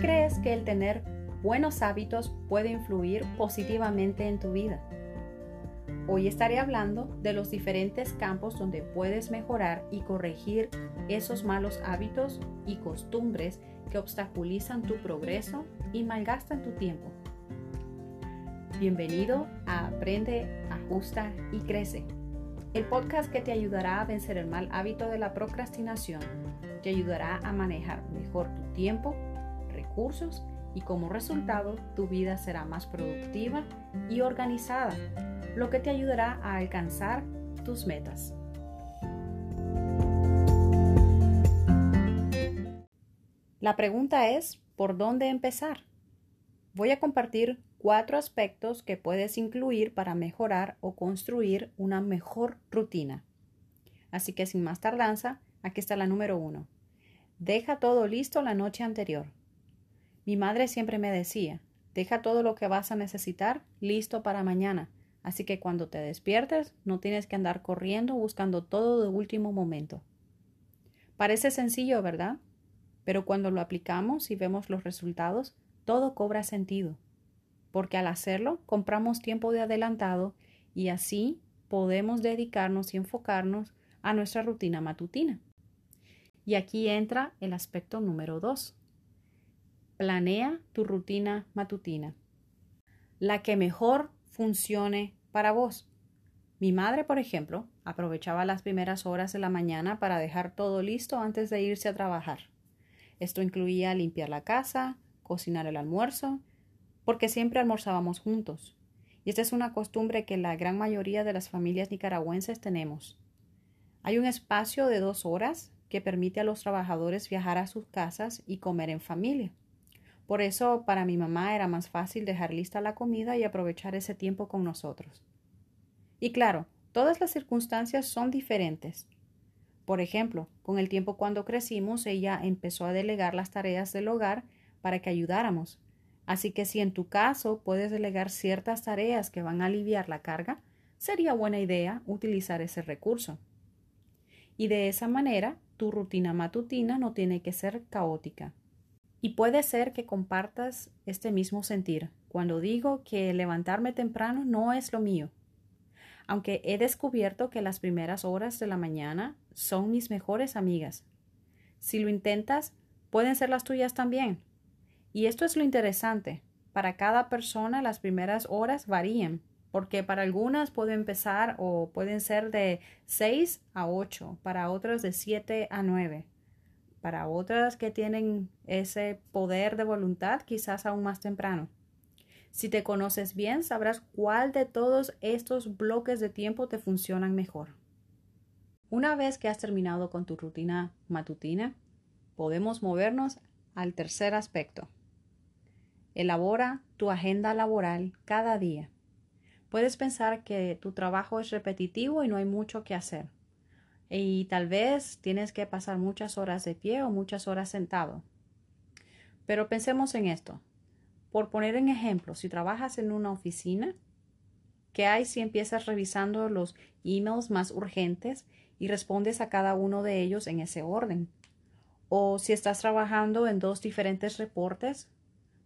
crees que el tener buenos hábitos puede influir positivamente en tu vida? Hoy estaré hablando de los diferentes campos donde puedes mejorar y corregir esos malos hábitos y costumbres que obstaculizan tu progreso y malgastan tu tiempo. Bienvenido a Aprende, Ajusta y Crece, el podcast que te ayudará a vencer el mal hábito de la procrastinación, te ayudará a manejar mejor tu tiempo, recursos y como resultado tu vida será más productiva y organizada, lo que te ayudará a alcanzar tus metas. La pregunta es, ¿por dónde empezar? Voy a compartir cuatro aspectos que puedes incluir para mejorar o construir una mejor rutina. Así que sin más tardanza, aquí está la número uno. Deja todo listo la noche anterior. Mi madre siempre me decía, deja todo lo que vas a necesitar listo para mañana, así que cuando te despiertes no tienes que andar corriendo buscando todo de último momento. Parece sencillo, ¿verdad? Pero cuando lo aplicamos y vemos los resultados, todo cobra sentido, porque al hacerlo compramos tiempo de adelantado y así podemos dedicarnos y enfocarnos a nuestra rutina matutina. Y aquí entra el aspecto número dos. Planea tu rutina matutina. La que mejor funcione para vos. Mi madre, por ejemplo, aprovechaba las primeras horas de la mañana para dejar todo listo antes de irse a trabajar. Esto incluía limpiar la casa, cocinar el almuerzo, porque siempre almorzábamos juntos. Y esta es una costumbre que la gran mayoría de las familias nicaragüenses tenemos. Hay un espacio de dos horas que permite a los trabajadores viajar a sus casas y comer en familia. Por eso para mi mamá era más fácil dejar lista la comida y aprovechar ese tiempo con nosotros. Y claro, todas las circunstancias son diferentes. Por ejemplo, con el tiempo cuando crecimos, ella empezó a delegar las tareas del hogar para que ayudáramos. Así que si en tu caso puedes delegar ciertas tareas que van a aliviar la carga, sería buena idea utilizar ese recurso. Y de esa manera, tu rutina matutina no tiene que ser caótica. Y puede ser que compartas este mismo sentir cuando digo que levantarme temprano no es lo mío aunque he descubierto que las primeras horas de la mañana son mis mejores amigas. Si lo intentas, pueden ser las tuyas también. Y esto es lo interesante. Para cada persona las primeras horas varían, porque para algunas pueden empezar o pueden ser de 6 a 8, para otras de 7 a 9. Para otras que tienen ese poder de voluntad, quizás aún más temprano. Si te conoces bien, sabrás cuál de todos estos bloques de tiempo te funcionan mejor. Una vez que has terminado con tu rutina matutina, podemos movernos al tercer aspecto. Elabora tu agenda laboral cada día. Puedes pensar que tu trabajo es repetitivo y no hay mucho que hacer. Y tal vez tienes que pasar muchas horas de pie o muchas horas sentado. Pero pensemos en esto. Por poner en ejemplo, si trabajas en una oficina, ¿qué hay si empiezas revisando los emails más urgentes y respondes a cada uno de ellos en ese orden? O si estás trabajando en dos diferentes reportes,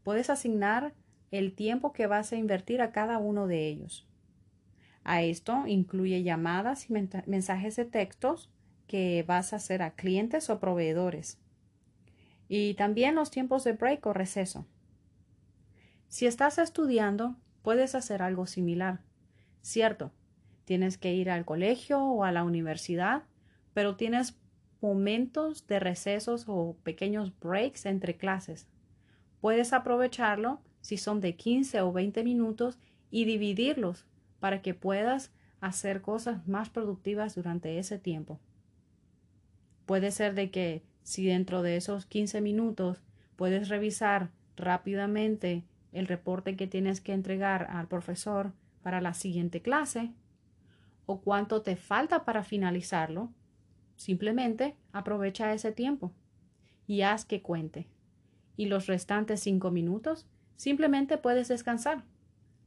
puedes asignar el tiempo que vas a invertir a cada uno de ellos. A esto incluye llamadas y mensajes de textos que vas a hacer a clientes o proveedores. Y también los tiempos de break o receso. Si estás estudiando, puedes hacer algo similar. Cierto, tienes que ir al colegio o a la universidad, pero tienes momentos de recesos o pequeños breaks entre clases. Puedes aprovecharlo si son de 15 o 20 minutos y dividirlos para que puedas hacer cosas más productivas durante ese tiempo. Puede ser de que si dentro de esos 15 minutos puedes revisar rápidamente el reporte que tienes que entregar al profesor para la siguiente clase o cuánto te falta para finalizarlo, simplemente aprovecha ese tiempo y haz que cuente. Y los restantes cinco minutos simplemente puedes descansar.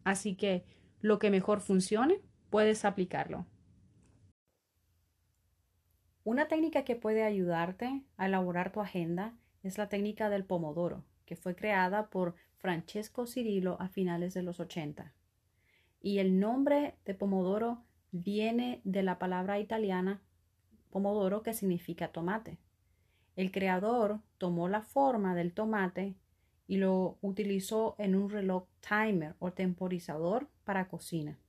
Así que lo que mejor funcione, puedes aplicarlo. Una técnica que puede ayudarte a elaborar tu agenda es la técnica del pomodoro que fue creada por Francesco Cirillo a finales de los 80. Y el nombre de pomodoro viene de la palabra italiana pomodoro que significa tomate. El creador tomó la forma del tomate y lo utilizó en un reloj timer o temporizador para cocina.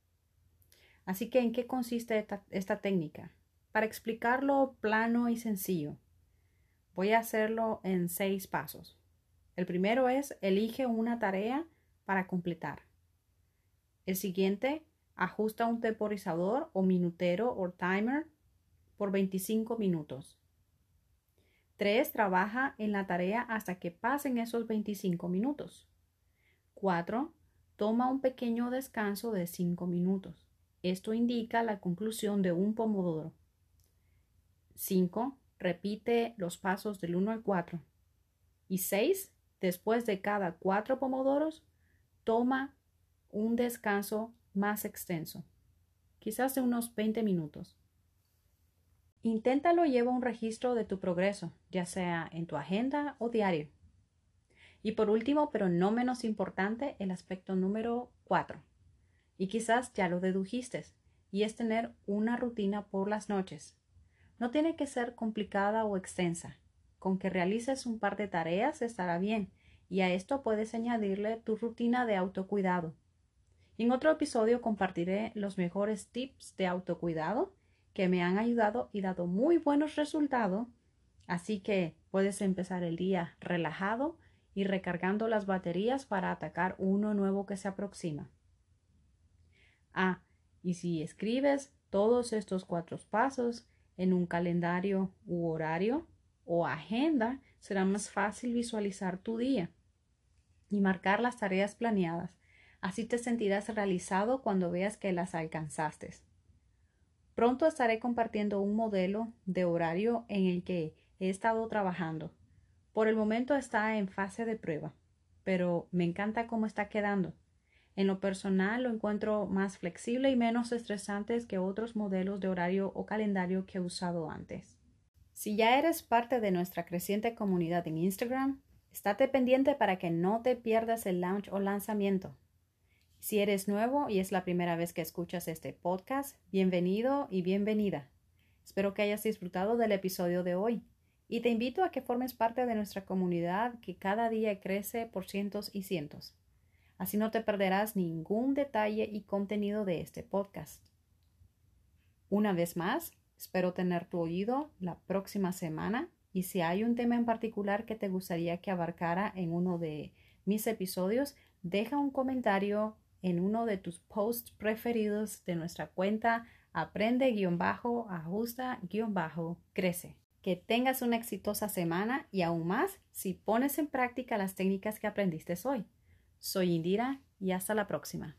Así que, ¿en qué consiste esta, técnica? Para explicarlo plano y sencillo, voy a hacerlo en seis pasos. El primero es elige una tarea para completar. El siguiente, ajusta un temporizador o minutero o timer por 25 minutos. 3. Trabaja en la tarea hasta que pasen esos 25 minutos. 4. Toma un pequeño descanso de 5 minutos. Esto indica la conclusión de un pomodoro. 5. Repite los pasos del 1 al 4. Y 6. Después de cada 4 pomodoros, toma un descanso más extenso, quizás de unos 20 minutos. Inténtalo y lleva un registro de tu progreso, ya sea en tu agenda o diario. Y por último, pero no menos importante, el aspecto número 4. Y quizás ya lo dedujiste, y es tener una rutina por las noches. No tiene que ser complicada o extensa. Con que realices un par de tareas estará bien, y a esto puedes añadirle tu rutina de autocuidado. En otro episodio compartiré los mejores tips de autocuidado que me han ayudado y dado muy buenos resultados. Así que puedes empezar el día relajado y recargando las baterías para atacar uno nuevo que se aproxima. Ah, y si escribes todos estos cuatro pasos en un calendario u horario o agenda, será más fácil visualizar tu día y marcar las tareas planeadas. Así te sentirás realizado cuando veas que las alcanzaste. Pronto estaré compartiendo un modelo de horario en el que he estado trabajando. Por el momento está en fase de prueba, pero me encanta cómo está quedando. En lo personal lo encuentro más flexible y menos estresante que otros modelos de horario o calendario que he usado antes. Si ya eres parte de nuestra creciente comunidad en Instagram, estate pendiente para que no te pierdas el launch o lanzamiento. Si eres nuevo y es la primera vez que escuchas este podcast, bienvenido y bienvenida. Espero que hayas disfrutado del episodio de hoy y te invito a que formes parte de nuestra comunidad que cada día crece por cientos y cientos. Así no te perderás ningún detalle y contenido de este podcast. Una vez más, espero tener tu oído la próxima semana y si hay un tema en particular que te gustaría que abarcara en uno de mis episodios, deja un comentario en uno de tus posts preferidos de nuestra cuenta aprende-ajusta-crece. Que tengas una exitosa semana y aún más si pones en práctica las técnicas que aprendiste hoy. Soy Indira y hasta la próxima.